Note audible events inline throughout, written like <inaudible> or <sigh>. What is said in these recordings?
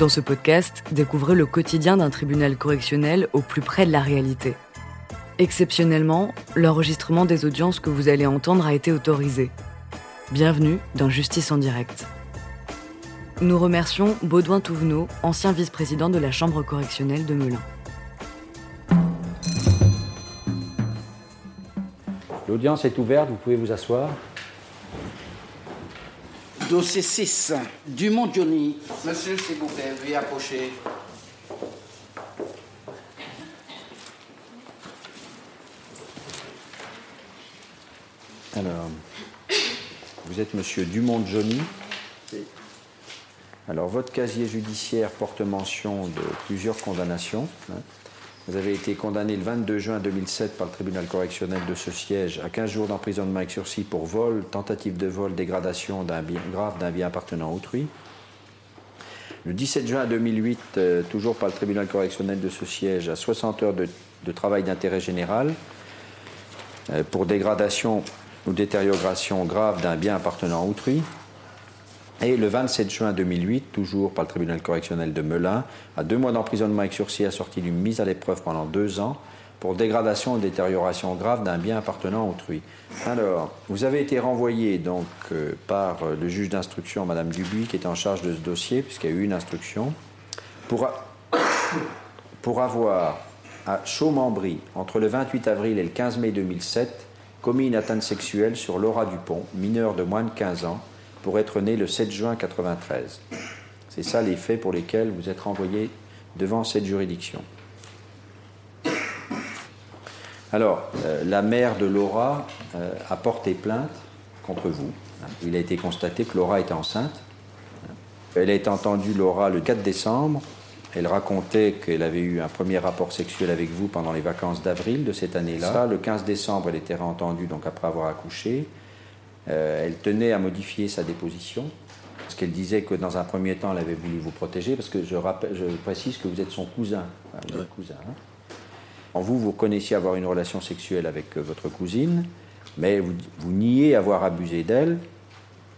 Dans ce podcast, découvrez le quotidien d'un tribunal correctionnel au plus près de la réalité. Exceptionnellement, l'enregistrement des audiences que vous allez entendre a été autorisé. Bienvenue dans Justice en direct. Nous remercions Baudouin Touvenot, ancien vice-président de la Chambre correctionnelle de Melun. L'audience est ouverte, vous pouvez vous asseoir. Dossier 6, Dumont Johnny. Monsieur, s'il vous plaît, veuillez approcher. Alors, vous êtes monsieur Dumont Johnny. Alors, votre casier judiciaire porte mention de plusieurs condamnations. hein. Vous avez été condamné le 22 juin 2007 par le tribunal correctionnel de ce siège à 15 jours d'emprisonnement avec sursis pour vol, tentative de vol, dégradation d'un bien grave d'un bien appartenant à autrui. Le 17 juin 2008, euh, toujours par le tribunal correctionnel de ce siège, à 60 heures de, travail d'intérêt général euh, pour dégradation ou détérioration grave d'un bien appartenant à autrui. Et le 27 juin 2008, toujours par le tribunal correctionnel de Melun, à deux mois d'emprisonnement avec sursis assorti d'une mise à l'épreuve pendant deux ans pour dégradation ou détérioration grave d'un bien appartenant à autrui. Alors, vous avez été renvoyé donc euh, par euh, le juge d'instruction, Madame Dubuis, qui est en charge de ce dossier, puisqu'il y a eu une instruction, pour, <coughs> pour avoir à Chaumembry, entre le 28 avril et le 15 mai 2007, commis une atteinte sexuelle sur Laura Dupont, mineure de moins de 15 ans, pour être née le 7 juin 93. C'est ça les faits pour lesquels vous êtes renvoyé devant cette juridiction. Alors, euh, la mère de Laura euh, a porté plainte contre vous. Il a été constaté que Laura était enceinte. Elle a été entendue, Laura, le 4 décembre. Elle racontait qu'elle avait eu un premier rapport sexuel avec vous pendant les vacances d'avril de cette année-là. Le 15 décembre, elle était réentendue donc après avoir accouché. Euh, elle tenait à modifier sa déposition. Parce qu'elle disait que dans un premier temps, elle avait voulu vous protéger, parce que je, rappelle, je précise que vous êtes son cousin. Enfin, vous êtes cousin. hein. En vous, vous connaissiez avoir une relation sexuelle avec euh, votre cousine, mais vous, vous niez avoir abusé d'elle.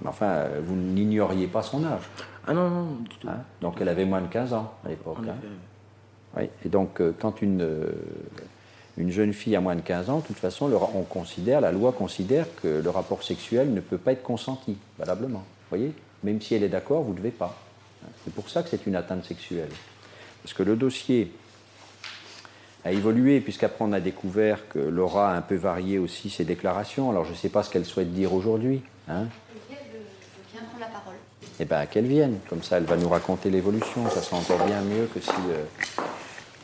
Enfin, euh, vous n'ignoriez pas son âge. Ah non, non, du tout. hein. Donc elle avait moins de 15 ans à l'époque. Hein. Oui, et donc, euh, quand une, une jeune fille a moins de 15 ans, de toute façon, on considère, la loi considère que le rapport sexuel ne peut pas être consenti, valablement. Vous voyez? Même si elle est d'accord, vous ne devez pas. C'est pour ça que c'est une atteinte sexuelle. Parce que le dossier a évolué, puisqu'après on a découvert que Laura a un peu varié aussi ses déclarations. Alors je ne sais pas ce qu'elle souhaite dire aujourd'hui. Je viens prendre la parole. eh bien, qu'elle vienne. Comme ça, elle va nous raconter l'évolution. Ça sera encore bien mieux que si euh,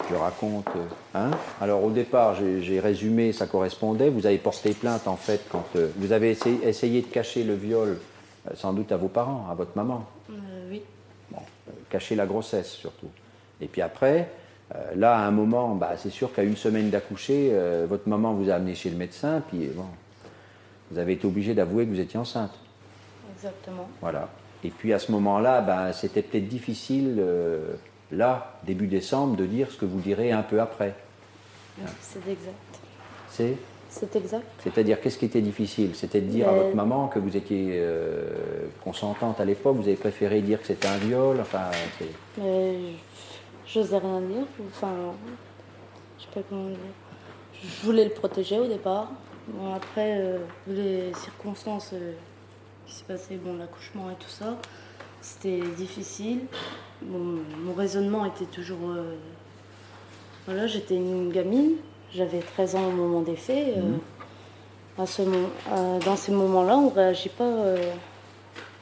je raconte. hein Alors, au départ, j'ai résumé, ça correspondait. Vous avez porté plainte, en fait, quand euh, vous avez essayé, essayé de cacher le viol, euh, sans doute à vos parents, à votre maman. Euh, oui. Bon, cacher la grossesse, surtout. Et puis après, là, à un moment, bah, c'est sûr qu'à une semaine d'accoucher, votre maman vous a amené chez le médecin, puis bon, vous avez été obligé d'avouer que vous étiez enceinte. Exactement. Voilà. Et puis à ce moment-là, ben, c'était peut-être difficile, là, début décembre, de dire ce que vous direz un peu après. C'est exact. C'est, C'est exact. c'est-à-dire, qu'est-ce qui était difficile? C'était de dire à Mais- votre maman que vous étiez euh, consentante à l'époque, vous avez préféré dire que c'était un viol, enfin, Mais je n'osais rien dire. Enfin, je sais pas comment dire. Je voulais le protéger au départ. Bon, après, euh, les circonstances euh, qui s'est passé, bon, l'accouchement et tout ça, c'était difficile. Mon raisonnement était toujours. euh, voilà, j'étais une gamine. J'avais 13 ans au moment des faits. euh, à ce euh, dans ces moments-là, on ne réagit pas. euh,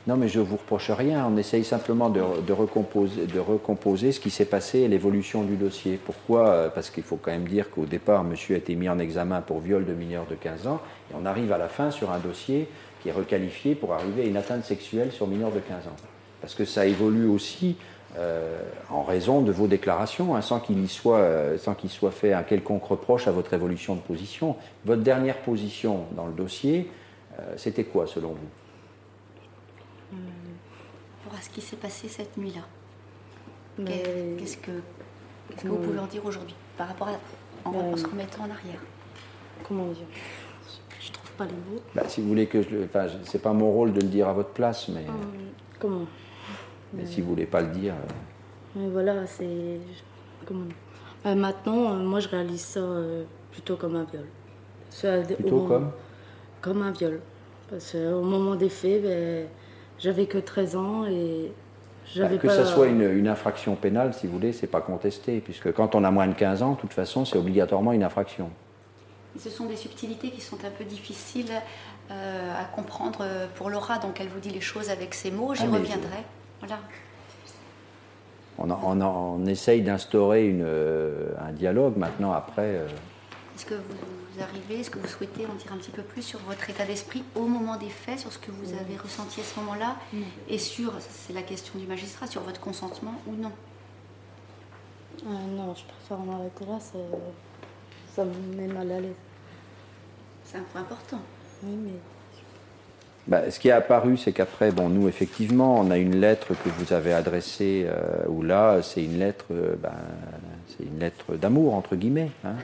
Non, mais je ne vous reproche rien. On essaye simplement de, de recomposer, de recomposer ce qui s'est passé et l'évolution du dossier. Pourquoi? Parce qu'il faut quand même dire qu'au départ, monsieur a été mis en examen pour viol de mineur de 15 ans. Et on arrive à la fin sur un dossier qui est requalifié pour arriver à une atteinte sexuelle sur mineur de 15 ans. Parce que ça évolue aussi euh, en raison de vos déclarations, hein, sans qu'il y soit, euh, sans qu'il soit fait un quelconque reproche à votre évolution de position. Votre dernière position dans le dossier, euh, c'était quoi selon vous? Pour ce qui s'est passé cette nuit-là. Mais- Qu'est-ce que, qu'est-ce que vous pouvez en dire aujourd'hui par rapport à en, Euh, en se remettant en arrière? Comment dire? Je trouve pas les mots. Bah, si vous voulez que je le. Enfin, c'est pas mon rôle de le dire à votre place, mais, Comment? Mais si vous voulez pas le dire. euh, Mais voilà, c'est. Comment euh, Maintenant, euh, moi, je réalise ça euh, plutôt comme un viol. Ça, Plutôt moment- comme? Comme un viol. Parce qu'au moment des faits, ben, j'avais que 13 ans et j'avais Bah, que pas. ça soit une, une infraction pénale, si vous voulez, c'est pas contesté, puisque quand on a moins de 15 ans, de toute façon, c'est obligatoirement une infraction. Ce sont des subtilités qui sont un peu difficiles euh, à comprendre euh, pour Laura, donc elle vous dit les choses avec ses mots, j'y Ah, mais reviendrai. Voilà. On, essaye d'instaurer euh, un dialogue maintenant, après. euh, Est-ce que vous, arrivez, est-ce que vous souhaitez en dire un petit peu plus sur votre état d'esprit au moment des faits, sur ce que vous avez ressenti à ce moment-là, et sur, c'est la question du magistrat, sur votre consentement ou non? Ah non, je préfère en arrêter là, ça, ça me met mal à l'aise. C'est un point important. Oui, mais. Bah, ce qui est apparu, c'est qu'après, bon, nous, effectivement, on a une lettre que vous avez adressée, euh, où là, c'est une lettre, euh, ben, c'est une lettre d'amour, entre guillemets. hein.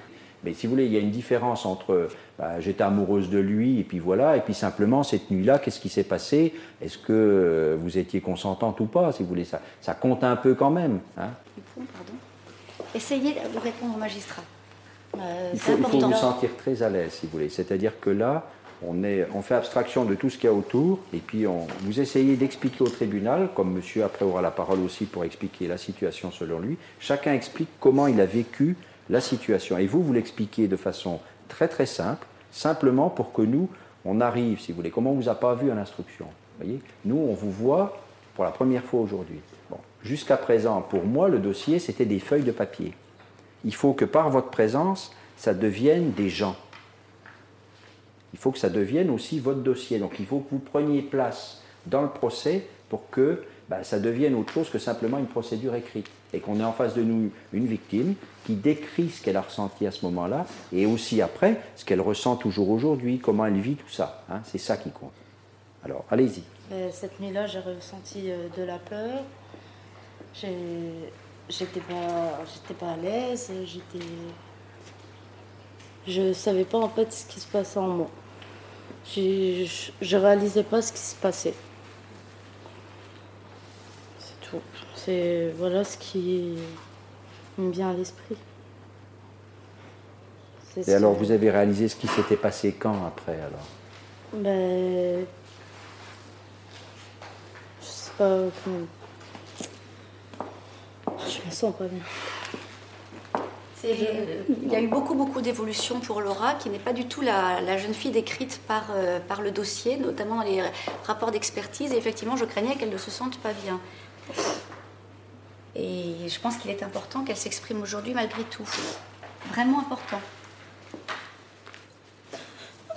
Mais si vous voulez, il y a une différence entre bah, j'étais amoureuse de lui, et puis voilà, et puis simplement, cette nuit-là, qu'est-ce qui s'est passé? Est-ce que euh, vous étiez consentante ou pas, si vous voulez? Ça, ça compte un peu quand même. hein. Pardon. Essayez de répondre au magistrat. euh, Il faut, il faut vous sentir très à l'aise, si vous voulez. C'est-à-dire que là, on, fait abstraction de tout ce qu'il y a autour, et puis vous essayez d'expliquer au tribunal, comme monsieur après aura la parole aussi pour expliquer la situation selon lui. Chacun explique comment il a vécu la situation. Et vous, vous l'expliquez de façon très très simple, simplement pour que nous, on arrive, si vous voulez, comme on ne vous a pas vu à l'instruction. Voyez? Nous, on vous voit pour la première fois aujourd'hui. Bon. Jusqu'à présent, pour moi, le dossier, c'était des feuilles de papier. Il faut que par votre présence, ça devienne des gens. Il faut que ça devienne aussi votre dossier. Donc il faut que vous preniez place dans le procès pour que bah, ça devienne autre chose que simplement une procédure écrite. Et qu'on ait en face de nous une victime qui décrit ce qu'elle a ressenti à ce moment-là et aussi après ce qu'elle ressent toujours aujourd'hui, comment elle vit tout ça. hein. C'est ça qui compte. Alors allez-y. Euh, Cette nuit-là, j'ai ressenti euh, de la peur. J'étais pas, pas à l'aise. J'étais, je savais pas en fait ce qui se passait en moi. Je, je réalisais pas ce qui se passait. C'est tout. C'est voilà ce qui me vient à l'esprit. Et alors vous avez réalisé ce qui s'était passé quand après alors? Ben. Je sais pas comment. Je me sens pas bien. C'est- Il y a eu beaucoup, beaucoup d'évolutions pour Laura, qui n'est pas du tout la, la jeune fille décrite par, euh, par le dossier, notamment dans les rapports d'expertise. Et effectivement, je craignais qu'elle ne se sente pas bien. Et je pense qu'il est important qu'elle s'exprime aujourd'hui malgré tout. Vraiment important.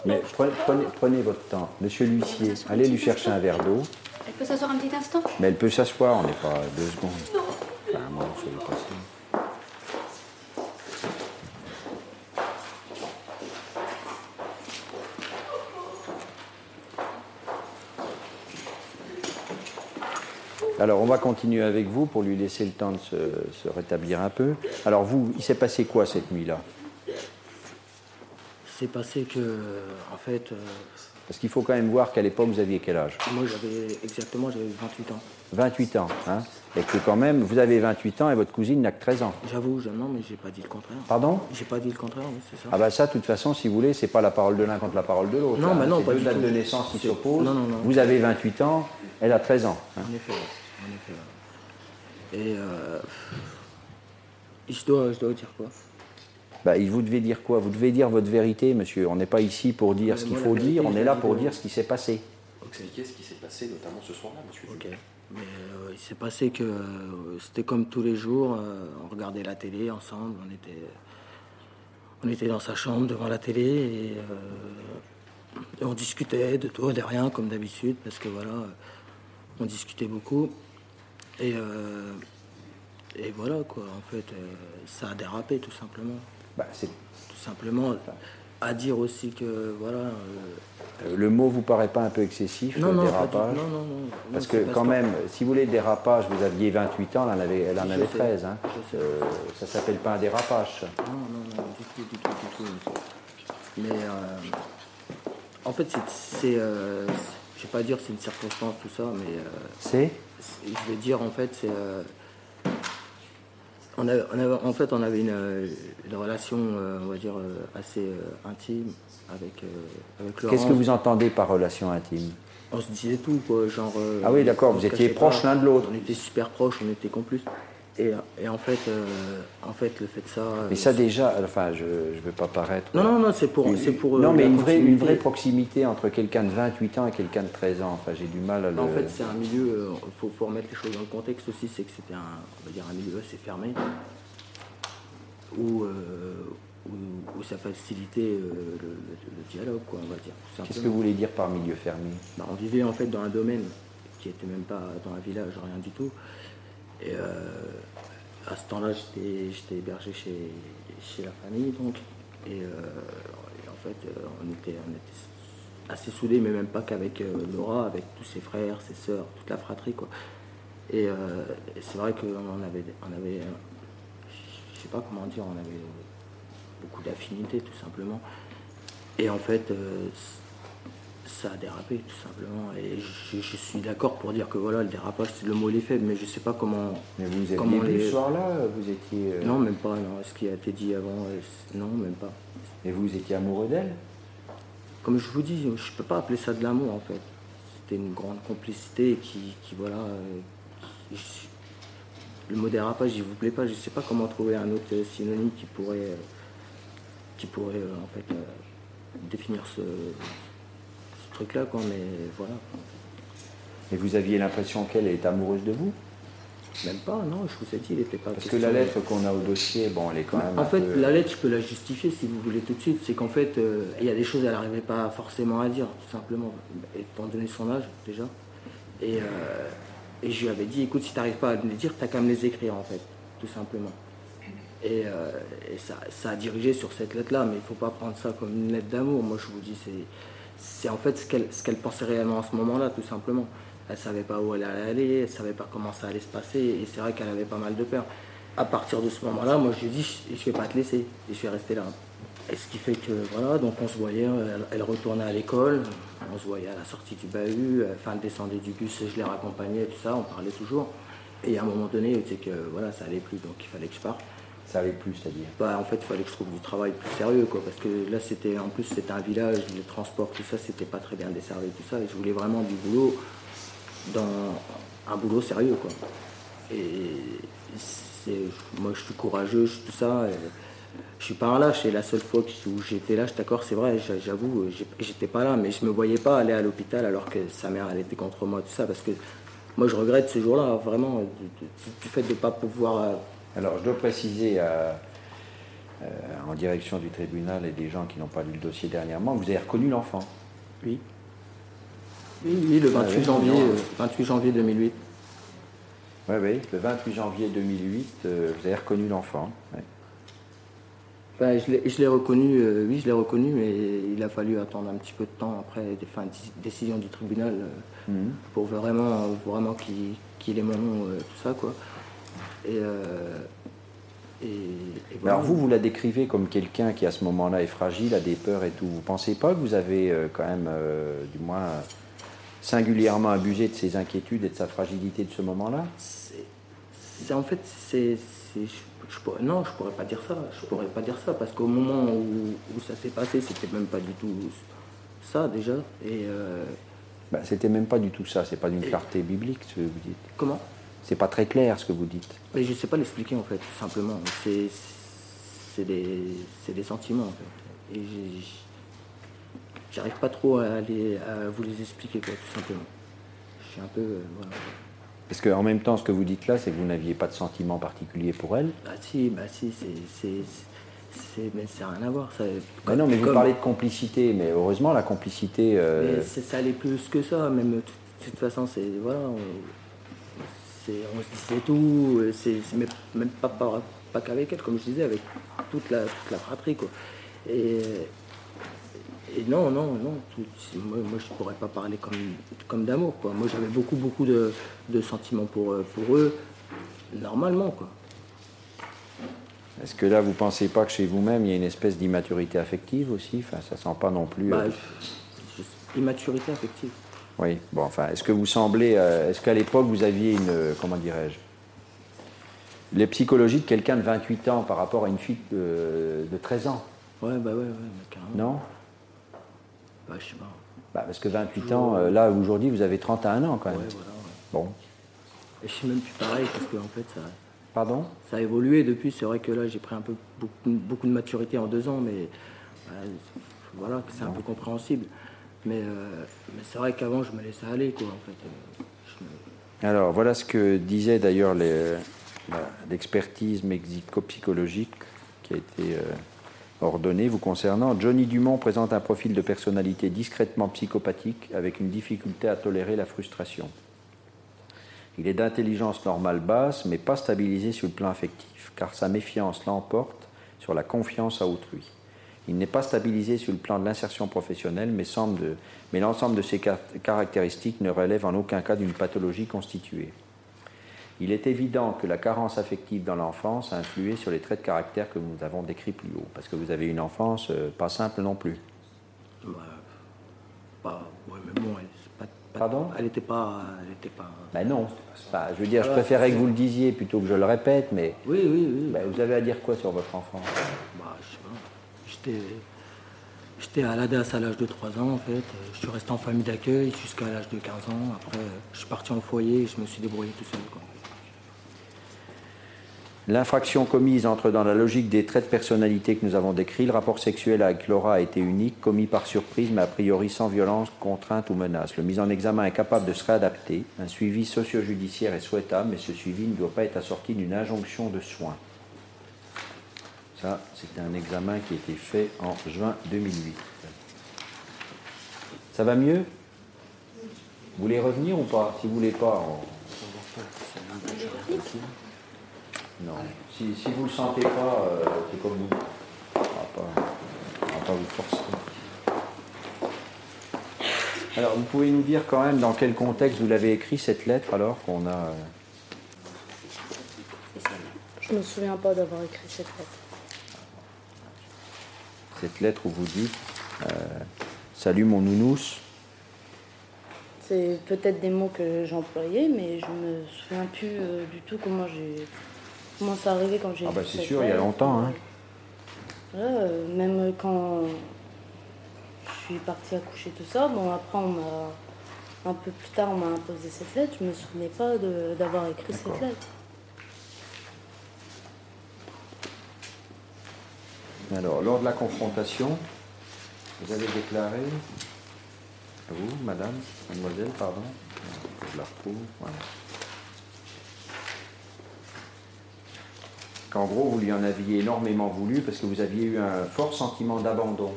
Mais prenez, prenez- prenez votre temps. Monsieur l'huissier, allez lui chercher un verre d'eau. Elle peut s'asseoir un petit instant Mais elle peut s'asseoir, on n'est pas deux secondes. Enfin, moi, je vais passer. Alors, on va continuer avec vous pour lui laisser le temps de se, se rétablir un peu. Alors, vous, il s'est passé quoi cette nuit-là? C'est passé que, en fait, euh, Parce qu'il faut quand même voir qu'à l'époque, vous aviez quel âge? moi j'avais exactement j'avais 28 ans. 28 ans, hein? Et que quand même, vous avez 28 ans et votre cousine n'a que 13 ans. J'avoue, je, non, mais j'ai pas dit le contraire. Pardon? J'ai pas dit le contraire, oui, c'est ça. Ah bah ça, de toute façon, si vous voulez, c'est pas la parole de l'un contre la parole de l'autre. Non, hein. mais non, C'est pas deux du dates tout. de naissance qui s'opposent. non, non, non. Vous avez 28 ans, elle a 13 ans. hein. En effet, Et euh, je dois, je dois dire quoi? Bah, il vous devez dire quoi? Vous devez dire votre vérité, monsieur. On n'est pas ici pour dire Mais ce qu'il faut vérité, dire, on est là pour de- dire ce qui s'est passé. Expliquer ce qui s'est passé, notamment ce soir-là, monsieur. Ok. Mais euh, il s'est passé que euh, c'était comme tous les jours, euh, on regardait la télé ensemble, on était, on était dans sa chambre devant la télé et, euh, et on discutait de tout et de rien comme d'habitude parce que voilà, euh, on discutait beaucoup et, euh, et voilà quoi, en fait, euh, ça a dérapé tout simplement. Bah, c'est- Tout simplement, à dire aussi que voilà. euh, euh, le mot vous paraît pas un peu excessif, non, non, dérapage non, non, non, Parce que quand que- même, si vous voulez dérapage, vous aviez 28 ans, elle en avait, elle en avait sais, 13. Hein. ça s'appelle pas un dérapage. Non, non, non, du tout, du tout, du tout. Mais en fait, c'est, vais pas dire c'est une circonstance tout ça, mais euh, C'est je vais dire en fait c'est, euh, on En fait, on avait une, relation, on va dire, assez intime avec, avec Laurent. Qu'est-ce que vous entendez par relation intime? On se disait tout, quoi. Genre, ah oui, d'accord, vous étiez proches l'un de l'autre. On était super proches, on était complices. Et, et, en, fait, euh, en fait, le fait de ça. Mais ça, déjà, enfin, je ne veux pas paraître. Non, non, non, c'est pour. c'est pour non, mais une vraie, une vraie proximité entre quelqu'un de 28 ans et quelqu'un de 13 ans. Enfin, j'ai du mal à le. En fait, c'est un milieu. Il faut, faut, remettre les choses dans le contexte aussi. C'est que c'était un, on va dire un milieu assez fermé. Où, euh, où, où, ça facilitait euh, le, le, dialogue, quoi, on va dire. Qu'est-ce que vous voulez dire par milieu fermé? Bah, On vivait en fait dans un domaine qui n'était même pas dans un village, rien du tout. Et euh, à ce temps-là, j'étais hébergé chez, la famille, donc. Et, euh, en fait, euh, on était, on était assez soudés, mais même pas qu'avec Laura, avec tous ses frères, ses sœurs, toute la fratrie, quoi. Et, c'est vrai qu'on avait, on avait, je sais pas comment dire, on avait beaucoup d'affinités, tout simplement. Et en fait, ça a dérapé tout simplement. Et je, suis d'accord pour dire que voilà, le dérapage, le mot est faible, mais je sais pas comment. Mais vous êtes comment les... ce soir-là Vous étiez. Euh, non, même pas. Non. Ce qui a été dit avant, euh, non, même pas. Et vous étiez amoureux d'elle? Comme je vous dis, je peux pas appeler ça de l'amour en fait. C'était une grande complicité qui, qui voilà. Euh, le mot dérapage, il vous plaît pas. Je sais pas comment trouver un autre synonyme qui pourrait, qui pourrait en fait définir ce truc-là, quoi, mais voilà. Et vous aviez l'impression qu'elle est amoureuse de vous? Même pas, non, je vous ai dit, il n'était pas. Parce que la lettre qu'on a au dossier, bon, elle est quand même. En fait, la lettre, je peux la justifier si vous voulez tout de suite. C'est qu'en fait, euh, il y a des choses qu'elle n'arrivait pas forcément à dire, tout simplement, étant donné son âge, déjà. Et, euh, et je lui avais dit, écoute, si tu n'arrives pas à me les dire, tu qu'à me les écrire, en fait, tout simplement. Et, euh, et ça, ça, a dirigé sur cette lettre-là, mais il ne faut pas prendre ça comme une lettre d'amour. Moi, je vous dis, c'est c'est en fait ce qu'elle pensait réellement à ce moment-là, tout simplement. Elle savait pas où elle allait aller, elle savait pas comment ça allait se passer, et c'est vrai qu'elle avait pas mal de peur. À partir de ce moment-là, moi je lui ai dit, je, vais pas te laisser, et je vais rester là. Et ce qui fait que voilà, donc on se voyait, elle, retournait à l'école, on se voyait à la sortie du bahut, enfin elle descendait du bus, je les raccompagnais, tout ça, on parlait toujours. Et à un moment donné, tu sais que voilà, ça allait plus, donc il fallait que je parte. Ça allait plus, c'est-à-dire bah, En fait, il fallait que je trouve du travail plus sérieux, quoi, parce que là, c'était en plus, c'était un village, les transports, tout ça, c'était pas très bien desservi, tout ça, et je voulais vraiment du boulot dans un boulot sérieux, quoi. Et moi, je suis courageux, tout ça. je suis pas un lâche, c'est la seule fois où j'étais lâche, d'accord, c'est vrai, j'avoue, j'étais pas là, mais je me voyais pas aller à l'hôpital alors que sa mère, elle était contre moi, tout ça, parce que moi, je regrette ce jour-là, vraiment, du, fait de ne pas pouvoir alors, je dois préciser euh, en direction du tribunal et des gens qui n'ont pas lu le dossier dernièrement, vous avez reconnu l'enfant Oui. Oui, le 28, janvier, 28 euh, janvier 2008. Oui, oui, le 28 janvier 2008, euh, vous avez reconnu l'enfant. Ben, je l'ai reconnu, oui, je l'ai reconnu, mais il a fallu attendre un petit peu de temps après des fins, décision du tribunal mhm. pour vraiment, vraiment qu'il ait mon nom, tout ça, quoi. Euh, et, Alors vous, vous la décrivez comme quelqu'un qui à ce moment-là est fragile, a des peurs et tout. Vous pensez pas que vous avez euh, quand même, euh, du moins, singulièrement abusé de ses inquiétudes et de sa fragilité de ce moment-là? C'est en fait, c'est, je, non, je pourrais pas dire ça. Je pourrais pas dire ça parce qu'au moment où, ça s'est passé, c'était même pas du tout ça déjà. Et bah, c'était même pas du tout ça. C'est pas d'une clarté biblique, ce que vous dites. Comment? C'est pas très clair ce que vous dites. Mais je sais pas l'expliquer en fait, tout simplement. C'est des, des sentiments en fait. Et j'arrive pas trop à, aller, à vous les expliquer quoi, tout simplement. Je suis un peu. Euh, voilà. Parce qu'en même temps, ce que vous dites là, c'est que vous n'aviez pas de sentiment particulier pour elle. Bah si, bah si, c'est. Mais ça n'a rien à voir. Ça, mais non, mais vous parlez de complicité, mais heureusement, la complicité. Euh... ça allait plus que ça, même. De toute façon, c'est. Voilà on se disait tout, c'est même pas, pas, qu'avec elle, comme je disais, avec toute la, la fratrie. Quoi. Et, et non, non, non, moi, moi, je pourrais pas parler comme, comme d'amour. Quoi. Moi j'avais beaucoup, beaucoup de, de, sentiments pour, pour eux, normalement. Quoi. Est-ce que là, vous pensez pas que chez vous-même, il y a une espèce d'immaturité affective aussi? Enfin, ça sent pas non plus. Bah, euh, immaturité affective. Oui, bon, enfin, est-ce que vous semblez, euh, est-ce qu'à l'époque vous aviez une, euh, comment dirais-je, les psychologies de quelqu'un de 28 ans par rapport à une fille de, de 13 ans? Ouais, bah ouais, ouais, mais carrément. Non? Bah, je sais pas. bah, Parce que 28 ans, euh, là, aujourd'hui, vous avez 31 ans quand Ouais, même. voilà. ouais. Bon. Et je suis même plus pareil parce que en fait, ça, Pardon? ça a évolué depuis. C'est vrai que là, j'ai pris un peu beaucoup, beaucoup de maturité en deux ans, mais voilà, c'est un peu compréhensible. Mais, euh, mais c'est vrai qu'avant, je me laissais aller. Euh, Alors, voilà ce que disait d'ailleurs l'expertise médico-psychologique qui a été euh, ordonnée vous concernant. Johnny Dumont présente un profil de personnalité discrètement psychopathique avec une difficulté à tolérer la frustration. Il est d'intelligence normale basse, mais pas stabilisé sur le plan affectif, car sa méfiance l'emporte sur la confiance à autrui. Il n'est pas stabilisé sur le plan de l'insertion professionnelle, mais, semble mais l'ensemble de car- caractéristiques ne relève en aucun cas d'une pathologie constituée. Il est évident que la carence affective dans l'enfance a influé sur les traits de caractère que nous avons décrits plus haut, parce que vous avez une enfance euh, pas simple non plus. bah, ouais, mais bon, elle, pas, pas- Pardon? Elle était pas. Elle était pas Ben non. Enfin, je veux dire, je préférais que vous le disiez plutôt que je le répète, mais oui, oui, oui. ben, vous avez à dire quoi sur votre enfant Bah, je. J'étais, à l'ADAS à l'âge de 3 ans, en fait. Je suis resté en famille d'accueil jusqu'à l'âge de 15 ans. Après, je suis parti en foyer et je me suis débrouillé tout seul. L'infraction commise entre dans la logique des traits de personnalité que nous avons décrits. Le rapport sexuel avec Laura a été unique, commis par surprise, mais a priori sans violence, contrainte ou menace. Le mis en examen est capable de se réadapter. Un suivi socio-judiciaire est souhaitable, mais ce suivi ne doit pas être assorti d'une injonction de soins. Ça, c'était un examen qui a été fait en juin 2008. Ça va mieux? Vous voulez revenir ou pas? Si vous voulez pas, on... Non. Si, vous ne le sentez pas, euh, c'est comme vous. On ne va pas, vous forcer. Alors, vous pouvez nous dire quand même dans quel contexte vous l'avez écrit cette lettre alors qu'on a. euh, Je me souviens pas d'avoir écrit cette lettre. Cette lettre où vous dites euh, Salut mon nounous. C'est peut-être des mots que j'employais, mais je me souviens plus euh, du tout comment j'ai comment ça arrivé quand j'ai Ah bah c'est sûr, il y a longtemps. Hein. Euh, même quand je suis partie accoucher tout ça, bon après on m'a un peu plus tard on m'a imposé cette lettre, je me souvenais pas d'avoir écrit cette lettre. Alors, lors de la confrontation, vous avez déclaré, vous, madame, mademoiselle, pardon, je la retrouve, voilà. qu'en gros, vous lui en aviez énormément voulu parce que vous aviez eu un fort sentiment d'abandon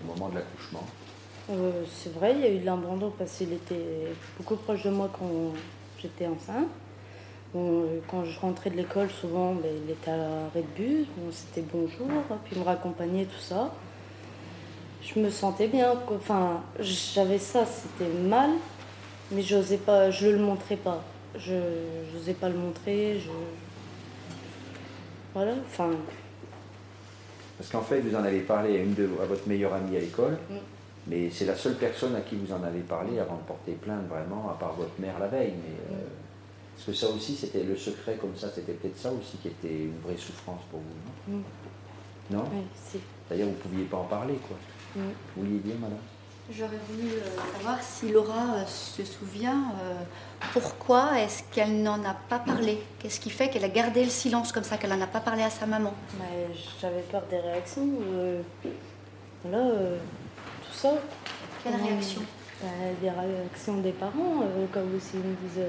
au moment de l'accouchement. Euh, c'est vrai, il y a eu de l'abandon parce qu'il était beaucoup proche de moi quand j'étais enceinte. Euh, quand je rentrais de l'école, souvent, ben, il était à l'arrêt de bus, bon, c'était bonjour, puis il me raccompagnait, tout ça. Je me sentais bien, enfin, j'avais ça, c'était mal, mais j'osais pas, je le montrais pas. Je n'osais pas le montrer, je... Voilà, enfin, Parce qu'en fait, vous en avez parlé à, une de, à votre meilleure amie à l'école, Mm. mais c'est la seule personne à qui vous en avez parlé avant de porter plainte vraiment, à part votre mère la veille. Mais, euh, Parce que ça aussi, c'était le secret comme ça, c'était peut-être ça aussi qui était une vraie souffrance pour vous, non Mm. Non oui, si. C'est-à-dire vous ne pouviez pas en parler, quoi. Mm. Vous vouliez dire, madame? J'aurais voulu euh, savoir si Laura euh, se souvient euh, pourquoi est-ce qu'elle n'en a pas parlé? Qu'est-ce qui fait qu'elle a gardé le silence comme ça, qu'elle n'en a pas parlé à sa maman? Mais j'avais peur des réactions. euh, voilà, euh, tout ça. Quelle réaction? Bah, Des réactions des parents, euh, comme s'ils me disent.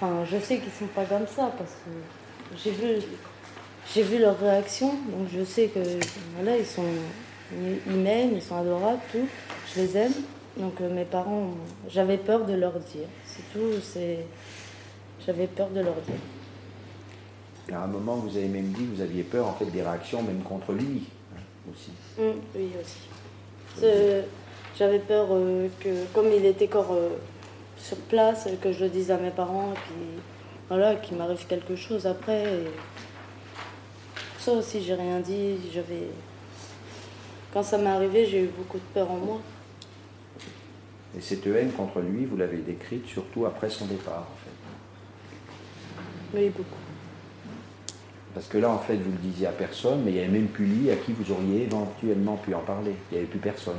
Enfin, je sais qu'ils sont pas comme ça parce que j'ai vu, j'ai vu leurs réactions, donc je sais que voilà, ils sont, ils ils m'aiment, ils sont adorables, tout. Je les aime. Donc euh, mes parents, j'avais peur de leur dire. C'est tout. C'est, j'avais peur de leur dire. À un moment, vous avez même dit que vous aviez peur en fait des réactions même contre lui hein, aussi. Mm, oui, aussi. C'est- J'avais peur euh, que, comme il était encore euh, sur place, que je le dise à mes parents, et puis voilà, qu'il m'arrive quelque chose après. et Ça aussi, j'ai rien dit. J'avais. Quand ça m'est arrivé, j'ai eu beaucoup de peur en moi. Et cette haine contre lui, vous l'avez décrite surtout après son départ, en fait. Oui, beaucoup. Parce que là, en fait, vous le disiez à personne, mais il n'y avait même plus lui à qui vous auriez éventuellement pu en parler. Il n'y avait plus personne.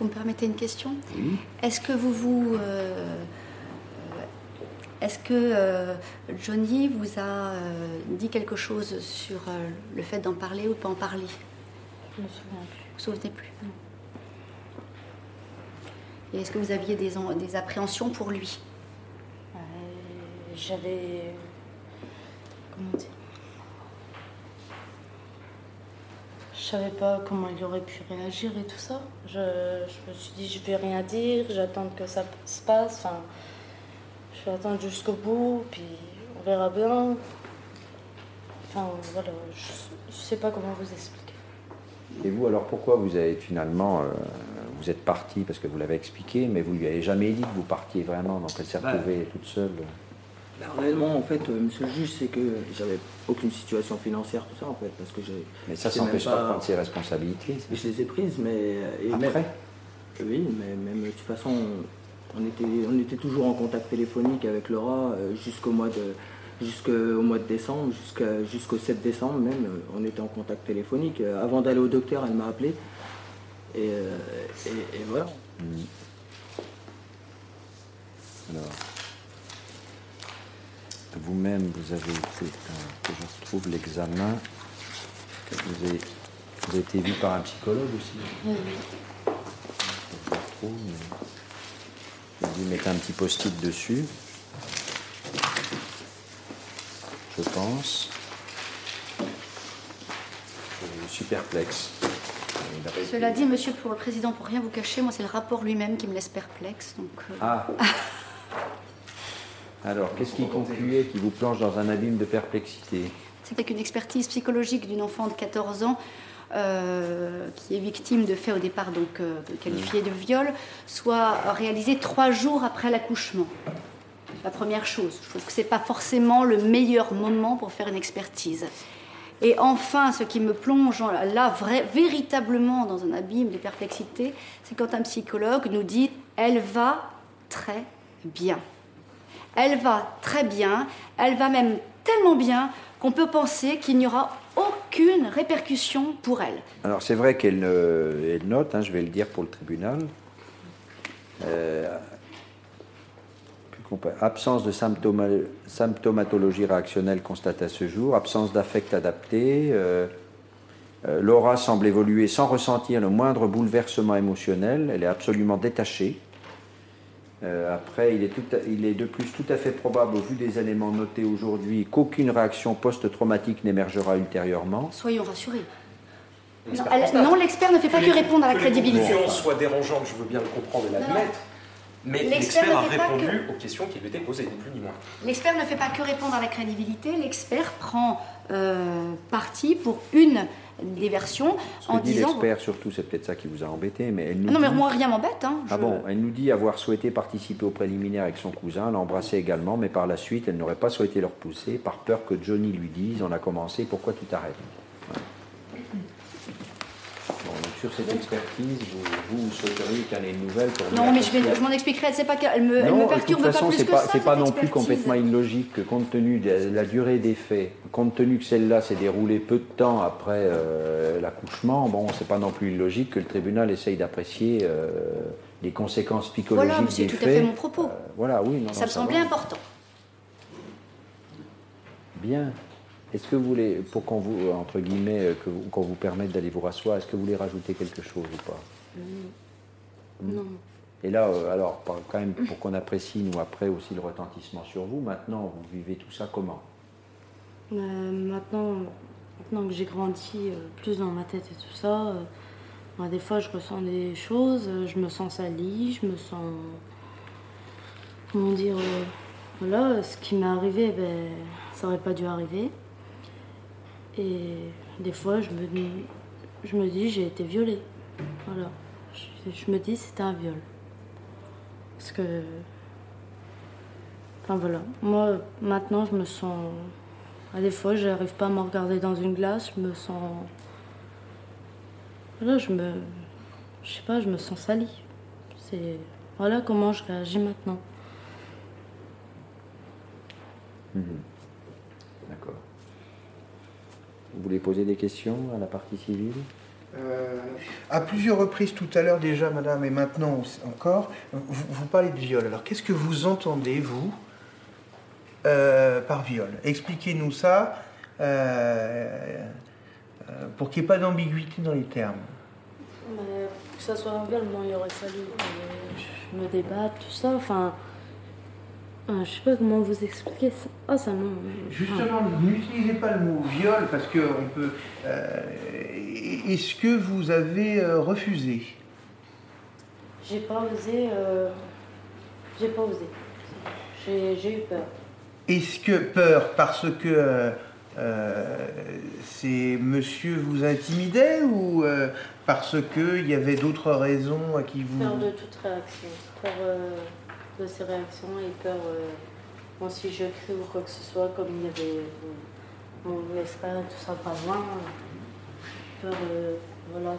Vous me permettez une question Oui. Est-ce que vous vous. euh, Est-ce que euh, Johnny vous a euh, dit quelque chose sur euh, le fait d'en parler ou de pas en parler? Je me souviens plus. Vous vous souvenez plus? Et est-ce que vous aviez des, des appréhensions pour lui? Euh, J'avais. Comment dire? Je savais pas comment il aurait pu réagir et tout ça. Je, je me suis dit, je vais rien dire, j'attends que ça se passe. Enfin, je vais attendre jusqu'au bout, puis on verra bien. Enfin, voilà, je, je sais pas comment vous expliquer. Et vous, alors pourquoi vous avez finalement. euh, vous êtes parti? Parce que vous l'avez expliqué, mais vous lui avez jamais dit que vous partiez vraiment, donc elle s'est Bah. retrouvée toute seule. Bah, réellement, en fait, euh, monsieur le juge, c'est que j'avais aucune situation financière, tout ça, en fait, parce que j'ai. Mais ça, ça n'empêche pas de prendre ses responsabilités. ça. Je les ai prises, mais. et Après même- Oui, mais même de toute façon, on était, on était toujours en contact téléphonique avec Laura euh, jusqu'au mois de jusqu'au mois de décembre, jusqu'au 7 décembre même, euh, on était en contact téléphonique. Euh, Avant d'aller au docteur, elle m'a appelé. Et, euh, et- et voilà. Alors, vous-même, vous avez été, euh, que je retrouve l'examen, vous avez, vous avez été vu par un psychologue aussi. Oui, Je le retrouve, mais lui mettre un petit post-it dessus. Je pense. Je suis perplexe. Cela dit, monsieur pour le président, pour rien vous cacher, moi c'est le rapport lui-même qui me laisse perplexe. Donc, euh, Ah <laughs> Alors, qu'est-ce qui concluait qui vous plonge dans un abîme de perplexité C'était qu'une expertise psychologique d'une enfant de 14 ans euh, qui est victime de faits au départ donc euh, qualifiés de viol soit réalisée trois jours après l'accouchement. La première chose, je trouve que c'est pas forcément le meilleur moment pour faire une expertise. Et enfin, ce qui me plonge là véritablement dans un abîme de perplexité, c'est quand un psychologue nous dit elle va très bien. Elle va très bien, elle va même tellement bien qu'on peut penser qu'il n'y aura aucune répercussion pour elle. Alors, c'est vrai qu'elle euh, note, hein, je vais le dire pour le tribunal, euh, absence de symptoma- symptomatologie réactionnelle constatée à ce jour, absence d'affect adapté. euh, Laura semble évoluer sans ressentir le moindre bouleversement émotionnel, elle est absolument détachée. Euh, après, il est, tout à- il est de plus tout à fait probable, au vu des éléments notés aujourd'hui, qu'aucune réaction post-traumatique n'émergera ultérieurement. Soyons rassurés. Non, L'expert elle- constate. non, l'expert ne fait pas que répondre à la Que les crédibilité. conclusions soient dérangeantes, je veux bien le comprendre et l'admettre. Mais L'expert a répondu aux questions qui lui étaient posées, ni plus ni moins. L'expert ne fait pas que répondre à la crédibilité, l'expert prend euh, parti pour une des versions Ce que en dit disant... l'expert, surtout, c'est peut-être ça qui vous a embêté, mais elle nous Ah non, mais dit- moi, rien m'embête. Hein. Ah bon, elle nous dit avoir souhaité participer au préliminaire avec son cousin, l'embrasser également, mais par la suite, elle n'aurait pas souhaité le repousser par peur que Johnny lui dise on a commencé, pourquoi tout arrête Voilà. Bon, donc sur cette expertise, vous, vous souhaiteriez en ait une nouvelle pour Non, mais je, m'en expliquerai. C'est pas qu'elle me, elle me de perturbe toute façon, pas plus c'est que pas, ça. c'est pas non plus complètement illogique que compte tenu de la durée des faits, compte tenu que celle-là s'est déroulée peu de temps après euh, l'accouchement, bon, c'est pas non plus illogique que le tribunal essaye d'apprécier euh, les conséquences psychologiques Voilà, mais c'est des tout à faits. fait mon propos. Euh, voilà, oui, non, Ça non, me semblait important. Bien. Est-ce que vous voulez, pour qu'on vous, entre guillemets, euh, que vous- qu'on vous permette d'aller vous rasseoir, est-ce que vous voulez rajouter quelque chose ou pas? Non. Et là, euh, alors, quand même, pour qu'on apprécie, nous, après aussi le retentissement sur vous, maintenant, vous vivez tout ça comment? Euh, maintenant, maintenant que j'ai grandi euh, plus dans ma tête et tout ça, euh, des fois je ressens des choses, je me sens salie, je me sens. Comment dire Voilà, ce qui m'est arrivé, ben, ça aurait pas dû arriver. Et des fois, je me je me dis j'ai été violée. Voilà. Je, me dis c'était un viol. Parce que. Enfin voilà. Moi, maintenant, je me sens. À des fois, je n'arrive pas à me regarder dans une glace, je me sens. Voilà, je me. Je sais pas, je me sens salie. C'est. Voilà comment je réagis maintenant. Vous voulez poser des questions à la partie civile euh, à plusieurs reprises tout à l'heure déjà, madame, et maintenant encore, vous, parlez de viol. Alors qu'est-ce que vous entendez, vous, euh, par viol? Expliquez-nous ça euh, pour qu'il n'y ait pas d'ambiguïté dans les termes. pour que ça soit un viol, il aurait fallu me débattre, tout ça. Enfin, je sais pas comment vous expliquer ça. Oh, ça Justement, n'utilisez pas le mot viol parce que on peut. Euh, est-ce que vous avez euh, refusé? J'ai pas osé. Euh, j'ai pas osé. J'ai eu peur. Est-ce que peur parce que c'est monsieur vous intimidait ou parce qu'il y avait d'autres raisons à qui vous. Peur de toute réaction. Peur de ses réactions et peur, euh, si je crie ou quoi que ce soit, comme il y avait euh, mon frère tout ça pas loin, peur, euh, voilà,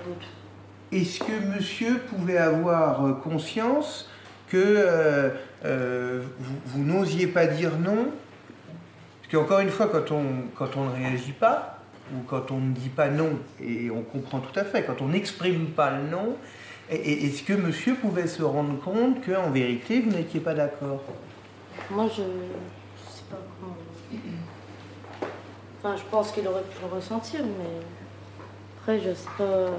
Est-ce que monsieur pouvait avoir conscience que vous, n'osiez pas dire non? Parce qu'encore une fois, quand on, quand on ne réagit pas, ou quand on ne dit pas non, et on comprend tout à fait, quand on n'exprime pas le non, est-ce que monsieur pouvait se rendre compte qu'en vérité, vous n'étiez pas d'accord? Moi, je ne sais pas comment. Enfin, je pense qu'il aurait pu le ressentir, mais après, je ne sais pas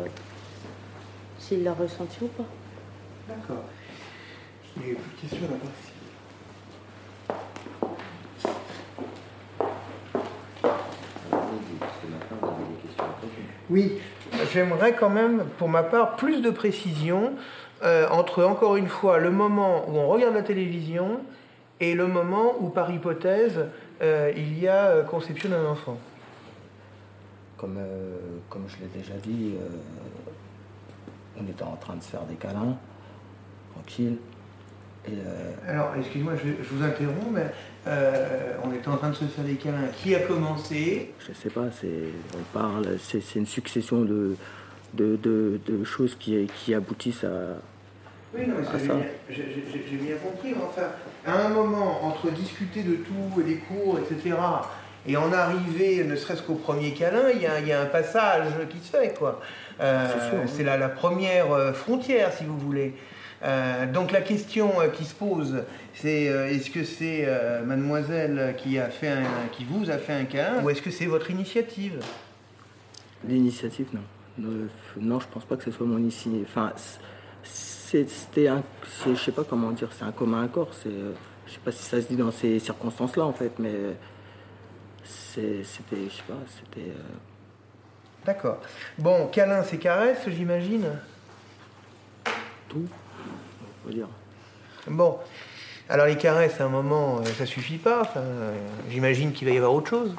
s'il l'a ressenti ou pas. D'accord. Il n'y a plus de questions là-bas. Oui, j'aimerais quand même, pour ma part, plus de précision euh, entre, encore une fois, le moment où on regarde la télévision et le moment où, par hypothèse, euh, il y a euh, conception d'un enfant. Comme, comme je l'ai déjà dit, on était en train de se faire des câlins, tranquille. Alors, excuse-moi, je, je, vous interromps, mais euh, on était en train de se faire des câlins. Qui a commencé Je sais pas, c'est, on parle, c'est, une succession de, de, choses qui, qui, aboutissent à. Oui, non, mais ça. J'ai, bien compris. Enfin, à un moment, entre discuter de tout, et des cours, etc., et en arriver, ne serait-ce qu'au premier câlin, il y, y, a un passage qui se fait, quoi. Euh, c'est, la, la, première euh, frontière, si vous voulez. Euh, donc la question euh, qui se pose, c'est euh, est-ce que c'est mademoiselle qui, a fait un, qui vous a fait un câlin ou est-ce que c'est votre initiative? L'initiative, non. non, je pense pas que ce soit mon initiative. Enfin, c'était un. Je sais pas comment dire, c'est un commun accord. Je sais pas si ça se dit dans ces circonstances-là, en fait, mais c'était. Je sais pas, c'était. D'accord. Bon, câlin, c'est caresse, j'imagine? Tout. Bon, alors les caresses, à un moment, euh, ça suffit pas. J'imagine qu'il va y avoir autre chose.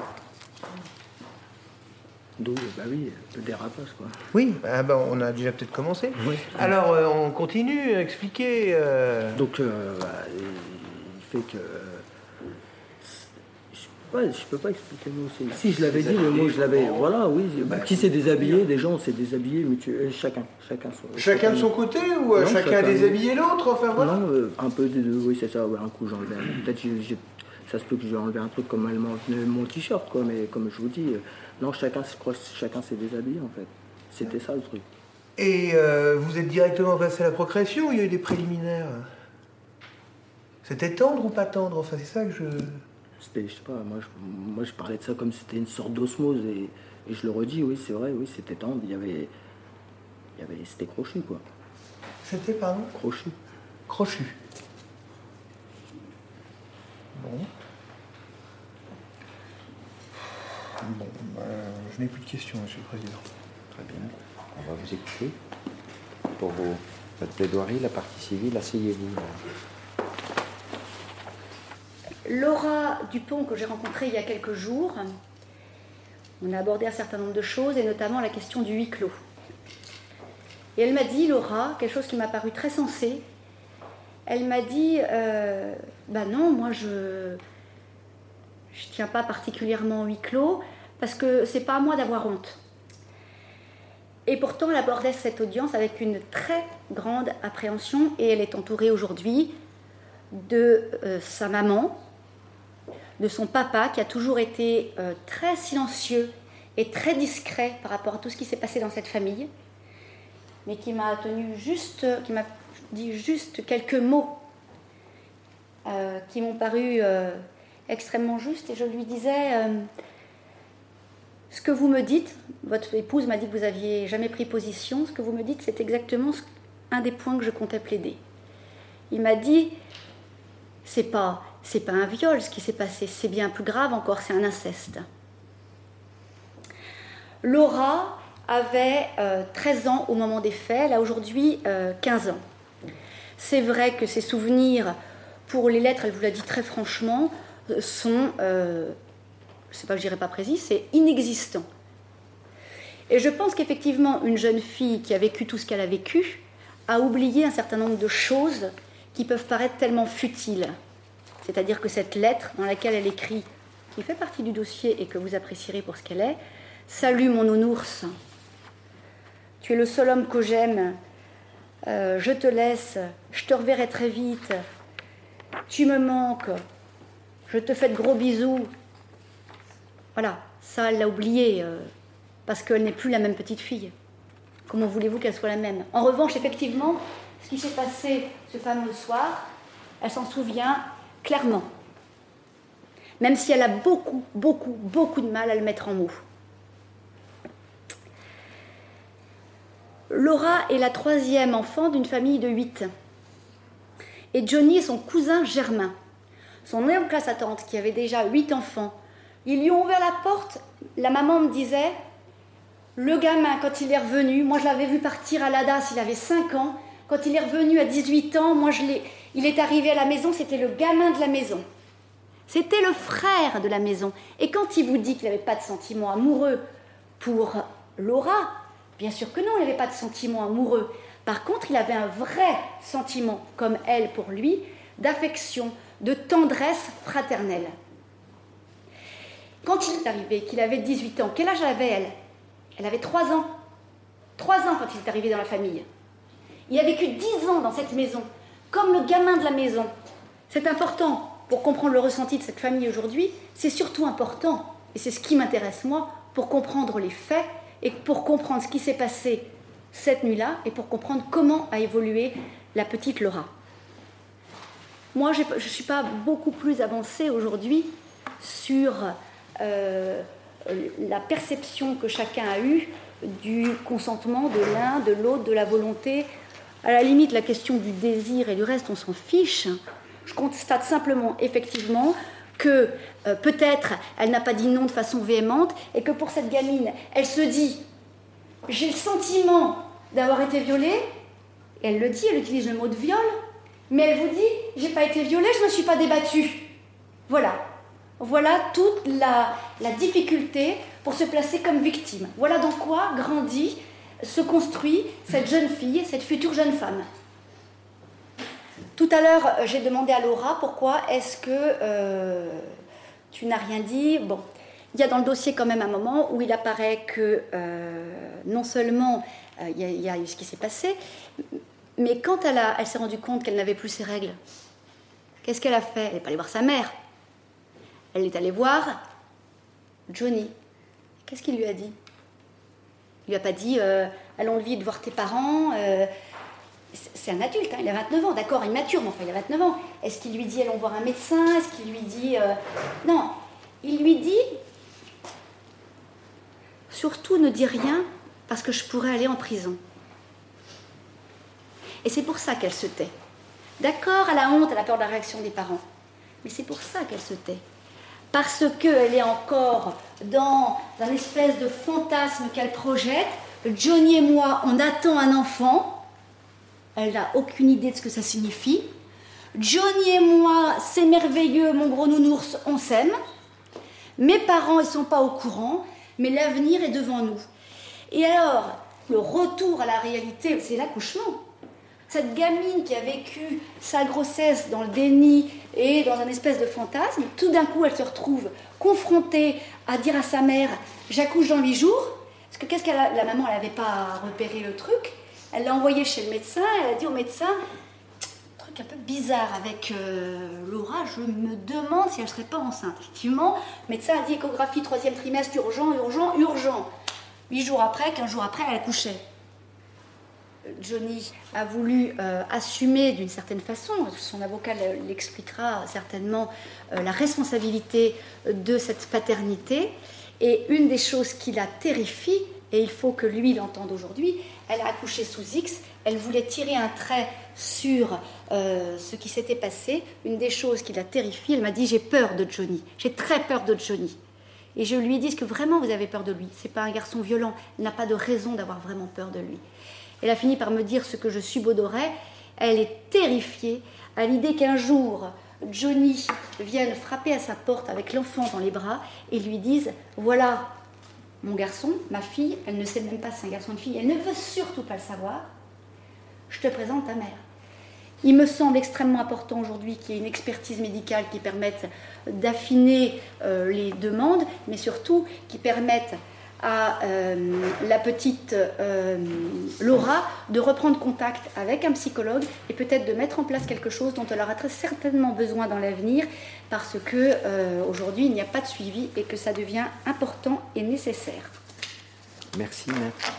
D'où, bah oui, le dérapage, quoi. Oui, ah ben, on a déjà peut-être commencé. Alors, euh, on continue, expliquer. Euh. Donc, bah, il fait que je peux pas expliquer le mot. Si je l'avais dit, le mot, je l'avais. Voilà, oui. Bah, qui s'est déshabillé Des gens s'est déshabillé, mais euh, chacun. Chacun, chacun de son côté ou euh, chacun, a déshabillé l'autre enfin, voilà. Non, euh, un peu des deux, oui, c'est ça. un coup, j'ai enlevé. Peut-être ça se peut que j'ai enlevé un truc comme mon t-shirt, quoi, mais comme je vous dis, non, chacun, chacun s'est déshabillé, en fait. C'était ça le truc. Et vous êtes directement passé à la procréation ou il y a eu des préliminaires? C'était tendre ou pas tendre? Enfin, c'est ça que je. C'était, je sais pas, moi je, moi je parlais de ça comme si c'était une sorte d'osmose et, je le redis, oui, c'est vrai, oui, c'était tendre, il y avait. Il y avait c'était crochu, quoi. C'était, pardon? Crochu. Crochu. Bon. Bon, ben, je n'ai plus de questions, Monsieur le Président. Très bien. On va vous écouter. Pour vos, votre plaidoirie, la partie civile, asseyez-vous. Laura Dupont, que j'ai rencontrée il y a quelques jours, on a abordé un certain nombre de choses, et notamment la question du huis clos. Et elle m'a dit, Laura, quelque chose qui m'a paru très sensé. Elle m'a dit, bah non, moi je ne tiens pas particulièrement au huis clos, parce que c'est pas à moi d'avoir honte. Et pourtant, elle abordait cette audience avec une très grande appréhension, et elle est entourée aujourd'hui de euh, sa maman, de son papa qui a toujours été euh, très silencieux et très discret par rapport à tout ce qui s'est passé dans cette famille, mais qui m'a tenu juste, qui m'a dit juste quelques mots euh, qui m'ont paru euh, extrêmement justes. Et je lui disais, ce que vous me dites, votre épouse m'a dit que vous aviez jamais pris position, ce que vous me dites, c'est exactement un des points que je comptais plaider. Il m'a dit, c'est pas, c'est pas un viol ce qui s'est passé, c'est bien plus grave encore, c'est un inceste. Laura avait 13 ans au moment des faits, elle a aujourd'hui 15 ans. C'est vrai que ses souvenirs, pour les lettres, elle vous l'a dit très franchement, sont, euh, je ne sais pas, je dirais pas précis, c'est inexistant. Et je pense qu'effectivement, une jeune fille qui a vécu tout ce qu'elle a vécu a oublié un certain nombre de choses qui peuvent paraître tellement futiles. C'est-à-dire que cette lettre dans laquelle elle écrit, qui fait partie du dossier et que vous apprécierez pour ce qu'elle est, Salut mon nounours, tu es le seul homme que j'aime, euh, je te laisse, je te reverrai très vite, tu me manques, je te fais de gros bisous. Voilà, ça, elle l'a oublié, euh, parce qu'elle n'est plus la même petite fille. Comment voulez-vous qu'elle soit la même? En revanche, effectivement, ce qui s'est passé ce fameux soir, elle s'en souvient clairement. Même si elle a beaucoup, beaucoup, beaucoup de mal à le mettre en mots. Laura est la troisième enfant d'une famille de huit. Et Johnny est son cousin germain. Son oncle à sa tante, qui avait déjà huit enfants, ils lui ont ouvert la porte. La maman me disait Le gamin, quand il est revenu, moi je l'avais vu partir à l'ADAS, il avait 5 ans. Quand il est revenu à 18 ans, moi je l'ai. Il est arrivé à la maison, c'était le gamin de la maison. C'était le frère de la maison. Et quand il vous dit qu'il n'avait pas de sentiments amoureux pour Laura, Bien sûr que non, il n'avait pas de sentiment amoureux. Par contre, il avait un vrai sentiment, comme elle pour lui, d'affection, de tendresse fraternelle. Quand il est arrivé, qu'il avait 18 ans, quel âge avait elle? Elle avait 3 ans. 3 ans quand il est arrivé dans la famille. Il a vécu 10 ans dans cette maison, comme le gamin de la maison. C'est important pour comprendre le ressenti de cette famille aujourd'hui. C'est surtout important, et c'est ce qui m'intéresse moi, pour comprendre les faits et pour comprendre ce qui s'est passé cette nuit-là et pour comprendre comment a évolué la petite Laura. Moi, je ne suis pas beaucoup plus avancée aujourd'hui sur euh, la perception que chacun a eue du consentement de l'un, de l'autre, de la volonté. À la limite, la question du désir et du reste, on s'en fiche. Je constate simplement, effectivement, que euh, peut-être elle n'a pas dit non de façon véhémente et que pour cette gamine, elle se dit j'ai le sentiment d'avoir été violée. Elle le dit, elle utilise le mot de viol, mais elle vous dit j'ai pas été violée, je me suis pas débattue. Voilà. Voilà toute la, la difficulté pour se placer comme victime. Voilà dans quoi grandit, se construit cette jeune fille, cette future jeune femme. Tout à l'heure, euh, j'ai demandé à Laura pourquoi est-ce que euh, tu n'as rien dit. Bon, il y a dans le dossier quand même un moment où il apparaît que euh, non seulement il y, a eu ce qui s'est passé, mais quand elle, elle s'est rendue compte qu'elle n'avait plus ses règles, qu'est-ce qu'elle a fait? Elle n'est pas allée voir sa mère. Elle est allée voir Johnny. Qu'est-ce qu'il lui a dit? Il lui a pas dit allons vite voir tes parents c'est un adulte, hein, il a 29 ans, d'accord, immature, mais enfin il a 29 ans. Est-ce qu'il lui dit allons voir un médecin Est-ce qu'il lui dit. Euh, non, il lui dit surtout ne dis rien parce que je pourrais aller en prison. Et c'est pour ça qu'elle se tait. D'accord, elle a honte, elle a peur de la réaction des parents. Mais c'est pour ça qu'elle se tait. Parce qu'elle est encore dans un espèce de fantasme qu'elle projette. Johnny et moi, on attend un enfant elle n'a aucune idée de ce que ça signifie. Johnny et moi, c'est merveilleux, mon gros nounours, on s'aime. Mes parents, ils sont pas au courant, mais l'avenir est devant nous. Et alors, le retour à la réalité, c'est l'accouchement. Cette gamine qui a vécu sa grossesse dans le déni et dans un espèce de fantasme, tout d'un coup, elle se retrouve confrontée à dire à sa mère J'accouche dans huit jours. Parce que qu'est-ce que la maman, elle n'avait pas repéré le truc. Elle l'a envoyé chez le médecin, elle a dit au médecin, truc un peu bizarre avec euh, Laura, je me demande si elle ne serait pas enceinte. Effectivement, médecin a dit échographie troisième trimestre, urgent, urgent, urgent. Huit jours après, quinze jours après, elle accouchait. Johnny a voulu euh, assumer d'une certaine façon, son avocat l'expliquera certainement, euh, la responsabilité de cette paternité. Et une des choses qui la terrifie, et il faut que lui l'entende aujourd'hui, elle a accouché sous X, elle voulait tirer un trait sur euh, ce qui s'était passé. Une des choses qui la terrifie, elle m'a dit j'ai peur de Johnny, j'ai très peur de Johnny. Et je lui ai dit que vraiment vous avez peur de lui. C'est pas un garçon violent, il n'a pas de raison d'avoir vraiment peur de lui. Elle a fini par me dire ce que je subodorais. Elle est terrifiée à l'idée qu'un jour Johnny vienne frapper à sa porte avec l'enfant dans les bras et lui dise voilà mon garçon, ma fille, elle ne sait même pas si c'est un garçon ou une fille, elle ne veut surtout pas le savoir. Je te présente ta mère. Il me semble extrêmement important aujourd'hui qu'il y ait une expertise médicale qui permette d'affiner euh, les demandes, mais surtout qui permette à euh, la petite euh, Laura de reprendre contact avec un psychologue et peut-être de mettre en place quelque chose dont elle aura très certainement besoin dans l'avenir parce que aujourd'hui il n'y a pas de suivi et que ça devient important et nécessaire. Merci maître.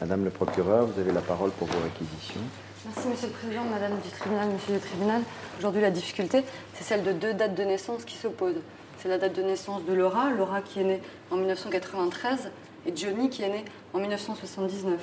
Madame le procureur, vous avez la parole pour vos réquisitions. Merci, Monsieur le Président, Madame du tribunal, Monsieur le tribunal. Aujourd'hui, la difficulté, c'est celle de deux dates de naissance qui s'opposent. C'est la date de naissance de Laura, Laura qui est née en 1993, et Johnny qui est né en 1979.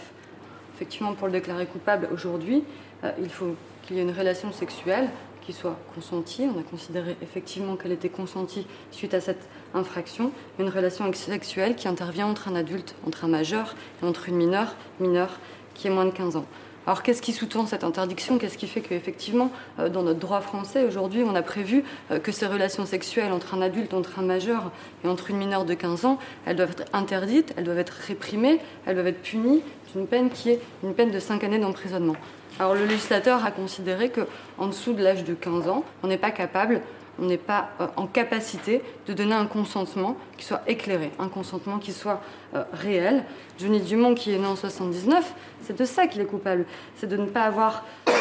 Effectivement, pour le déclarer coupable aujourd'hui, euh, il faut qu'il y ait une relation sexuelle qui soit consentie. On a considéré effectivement qu'elle était consentie suite à cette infraction, une relation sexuelle qui intervient entre un adulte, entre un majeur et entre une mineure, mineure qui est moins de 15 ans. Alors qu'est-ce qui sous-tend cette interdiction? Qu'est-ce qui fait qu'effectivement, euh, dans notre droit français, aujourd'hui, on a prévu euh, que ces relations sexuelles entre un adulte, entre un majeur et entre une mineure de 15 ans, elles doivent être interdites, elles doivent être réprimées, elles doivent être punies d'une peine qui est une peine de 5 années d'emprisonnement. Alors le législateur a considéré qu'en dessous de l'âge de 15 ans, on n'est pas capable on n'est pas euh, en capacité de donner un consentement qui soit éclairé, un consentement qui soit euh, réel. Johnny Dumont, qui est né en 79, c'est de ça qu'il est coupable. C'est de ne pas avoir euh,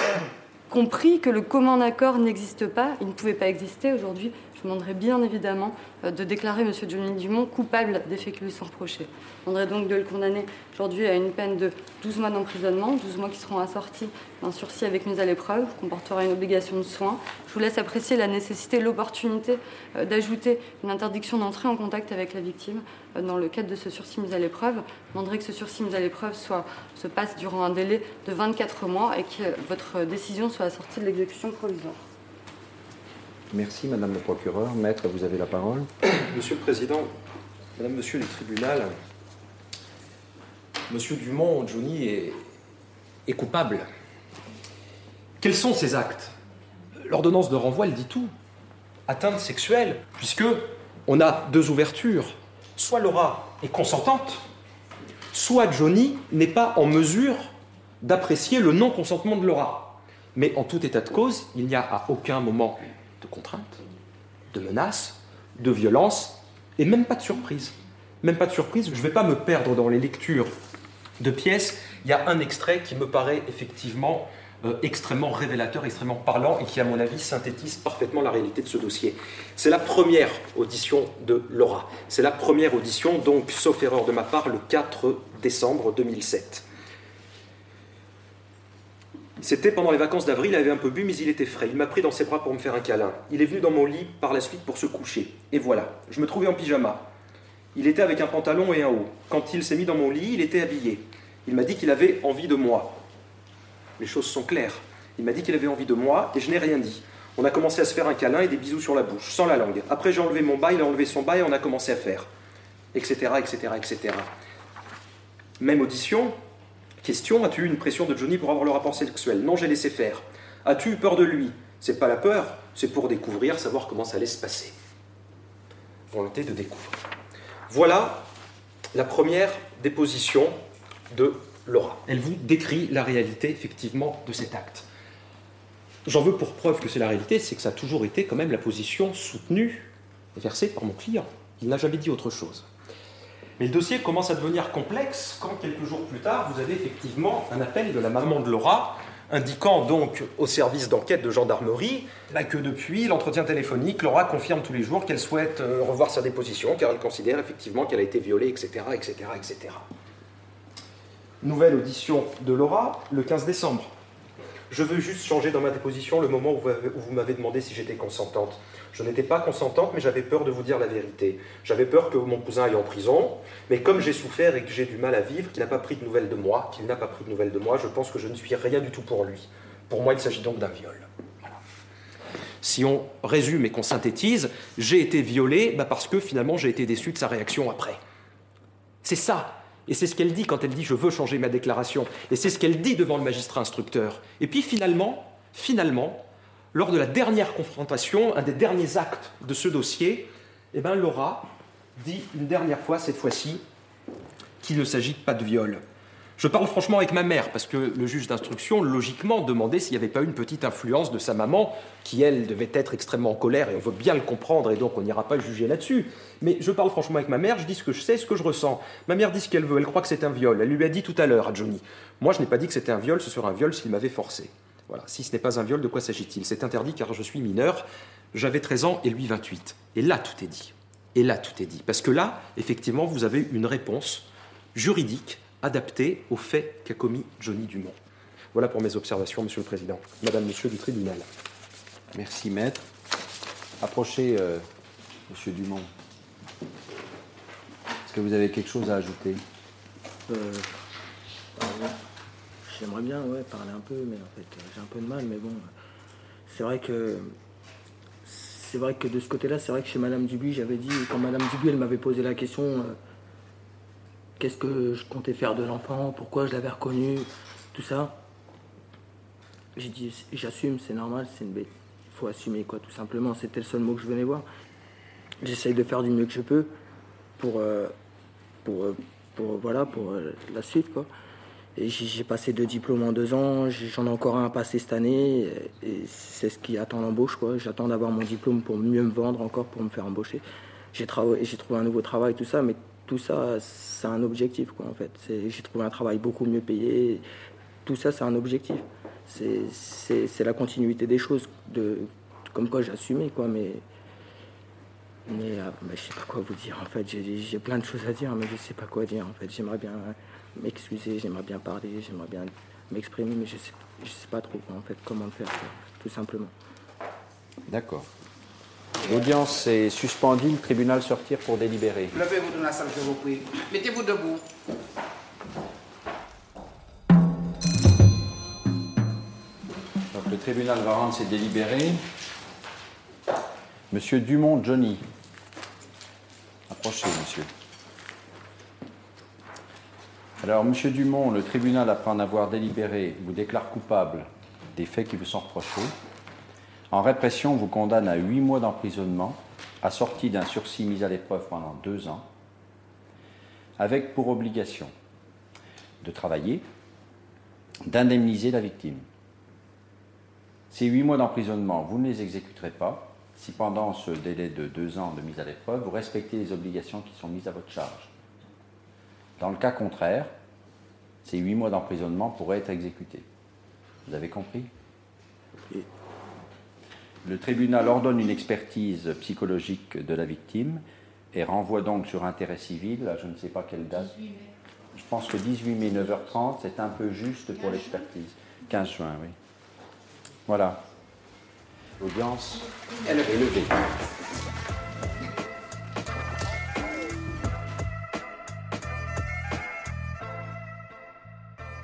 compris que le commun accord n'existe pas, il ne pouvait pas exister. Aujourd'hui, je demanderai bien évidemment euh, de déclarer M. Johnny Dumont coupable des faits qui lui sont reprochés. Je demanderai donc de le condamner aujourd'hui à une peine de 12 mois d'emprisonnement, 12 mois qui seront assortis d'un sursis avec mise à l'épreuve, comportera une obligation de soins. Je vous laisse apprécier la nécessité, l'opportunité euh, d'ajouter une interdiction d'entrer en contact avec la victime euh, dans le cadre de ce sursis mise à l'épreuve. Je demanderai que ce sursis mise à l'épreuve se passe durant un délai de 24 mois et que votre décision soit assortie de l'exécution provisoire. Merci, Madame le procureur. Maître, vous avez la parole. <coughs> Monsieur le Président, Madame, Monsieur le tribunal, Monsieur Dumont, Johnny est, coupable. Quels sont ces actes? L'ordonnance de renvoi, elle dit tout. Atteinte sexuelle, puisque on a deux ouvertures. Soit Laura est consentante, soit Johnny n'est pas en mesure d'apprécier le non-consentement de Laura. Mais en tout état de cause, il n'y a à aucun moment de contrainte, de menaces, de violence, et même pas de surprise. Même pas de surprise, je ne vais pas me perdre dans les lectures de pièces. Il y a un extrait qui me paraît effectivement euh, extrêmement révélateur, extrêmement parlant, et qui, à mon avis, synthétise parfaitement la réalité de ce dossier. C'est la première audition de Laura. C'est la première audition, donc, sauf erreur de ma part, le 4 décembre 2007. C'était pendant les vacances d'avril, il avait un peu bu, mais il était frais. Il m'a pris dans ses bras pour me faire un câlin. Il est venu dans mon lit par la suite pour se coucher. Et voilà, je me trouvais en pyjama. Il était avec un pantalon et un haut. Quand il s'est mis dans mon lit, il était habillé. Il m'a dit qu'il avait envie de moi. Les choses sont claires. Il m'a dit qu'il avait envie de moi et je n'ai rien dit. On a commencé à se faire un câlin et des bisous sur la bouche, sans la langue. Après, j'ai enlevé mon bas, il a enlevé son bas et on a commencé à faire. Etc., etc., etc. Même audition, Question As-tu eu une pression de Johnny pour avoir le rapport sexuel? Non, j'ai laissé faire. As-tu eu peur de lui? C'est pas la peur, c'est pour découvrir, savoir comment ça allait se passer. Volonté de découvrir. Voilà la première déposition de Laura. Elle vous décrit la réalité, effectivement, de cet acte. J'en veux pour preuve que c'est la réalité, c'est que ça a toujours été quand même la position soutenue et versée par mon client. Il n'a jamais dit autre chose. Mais le dossier commence à devenir complexe quand quelques jours plus tard, vous avez effectivement un appel de la maman de Laura indiquant donc au service d'enquête de gendarmerie bah, que depuis l'entretien téléphonique, Laura confirme tous les jours qu'elle souhaite euh, revoir sa déposition car elle considère effectivement qu'elle a été violée, etc., etc., etc. Nouvelle audition de Laura le 15 décembre. Je veux juste changer dans ma déposition le moment où vous m'avez demandé si j'étais consentante. Je n'étais pas consentante, mais j'avais peur de vous dire la vérité. J'avais peur que mon cousin aille en prison, mais comme j'ai souffert et que j'ai du mal à vivre, qu'il n'a pas pris de nouvelles de moi, qu'il n'a pas pris de nouvelles de moi, je pense que je ne suis rien du tout pour lui. Pour moi, il s'agit donc d'un viol. Si on résume et qu'on synthétise, j'ai été violé bah, parce que finalement j'ai été déçu de sa réaction après. C'est ça. Et c'est ce qu'elle dit quand elle dit je veux changer ma déclaration. Et c'est ce qu'elle dit devant le magistrat instructeur. Et puis finalement, finalement, lors de la dernière confrontation, un des derniers actes de ce dossier, eh ben, Laura dit une dernière fois, cette fois-ci, qu'il ne s'agit pas de viol. Je parle franchement avec ma mère, parce que le juge d'instruction, logiquement, demandait s'il n'y avait pas une petite influence de sa maman, qui, elle, devait être extrêmement en colère, et on veut bien le comprendre, et donc on n'ira pas juger là-dessus. Mais je parle franchement avec ma mère, je dis ce que je sais, ce que je ressens. Ma mère dit ce qu'elle veut, elle croit que c'est un viol. Elle lui a dit tout à l'heure à Johnny. Moi, je n'ai pas dit que c'était un viol, ce serait un viol s'il m'avait forcé. Voilà. Si ce n'est pas un viol, de quoi s'agit-il? C'est interdit car je suis mineur. J'avais 13 ans et lui 28. Et là, tout est dit. Et là, tout est dit. Parce que là, effectivement, vous avez une réponse juridique adaptée aux faits qu'a commis Johnny Dumont. Voilà pour mes observations, Monsieur le Président. Madame, Monsieur du tribunal. Merci, Maître. Approchez, euh, Monsieur Dumont. Est-ce que vous avez quelque chose à ajouter? Euh, J'aimerais bien ouais, parler un peu, mais en fait, j'ai un peu de mal. Mais bon, c'est vrai que c'est vrai que de ce côté-là, c'est vrai que chez Madame Dubuis, j'avais dit, quand Madame Dubuis, elle m'avait posé la question, euh, qu'est-ce que je comptais faire de l'enfant, pourquoi je l'avais reconnu, tout ça. J'ai dit, j'assume, c'est normal, c'est une bête. Il faut assumer, quoi, tout simplement. C'était le seul mot que je venais voir. J'essaye de faire du mieux que je peux pour, euh, pour, euh, pour, voilà, pour la suite, quoi. J'ai passé deux diplômes en deux ans, j'en ai encore un à passer cette année, et c'est ce qui attend l'embauche. J'attends d'avoir mon diplôme pour mieux me vendre encore, pour me faire embaucher. J'ai trouvé un nouveau travail, tout ça, mais tout ça, c'est un objectif, quoi, en fait. J'ai trouvé un travail beaucoup mieux payé. Tout ça, c'est un objectif. C'est la continuité des choses, de, comme quoi j'assumais, quoi, mais... Mais, euh, je sais pas quoi vous dire, en fait. J'ai plein de choses à dire, mais je sais pas quoi dire, en fait. J'aimerais bien m'excuser, j'aimerais bien parler, j'aimerais bien m'exprimer, mais je sais, je sais pas trop en fait, comment le faire, tout simplement. D'accord. L'audience est suspendue, le tribunal sortir pour délibérer. Levez-vous de la salle, je vous prie. Mettez-vous debout. Donc le tribunal va rendre ses délibérés. Monsieur Dumont Johnny. Approchez, monsieur. Alors, Monsieur Dumont, le tribunal, après en avoir délibéré, vous déclare coupable des faits qui vous sont reprochés. En répression, vous condamne à huit mois d'emprisonnement, assorti d'un sursis mis à l'épreuve pendant deux ans, avec pour obligation de travailler, d'indemniser la victime. Ces huit mois d'emprisonnement, vous ne les exécuterez pas si pendant ce délai de deux ans de mise à l'épreuve, vous respectez les obligations qui sont mises à votre charge. Dans le cas contraire, ces huit mois d'emprisonnement pourraient être exécutés. Vous avez compris? Le tribunal ordonne une expertise psychologique de la victime et renvoie donc sur intérêt civil, à je ne sais pas quelle date. Je pense que 18 mai 9h30, c'est un peu juste pour l'expertise. 15 juin, oui. Voilà. L'audience est levée.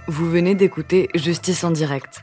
Vous venez d'écouter Justice en direct.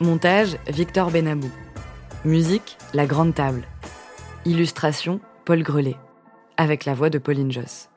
Montage, Victor Benabou. Musique, La Grande Table. Illustration, Paul Grelet. Avec la voix de Pauline Joss.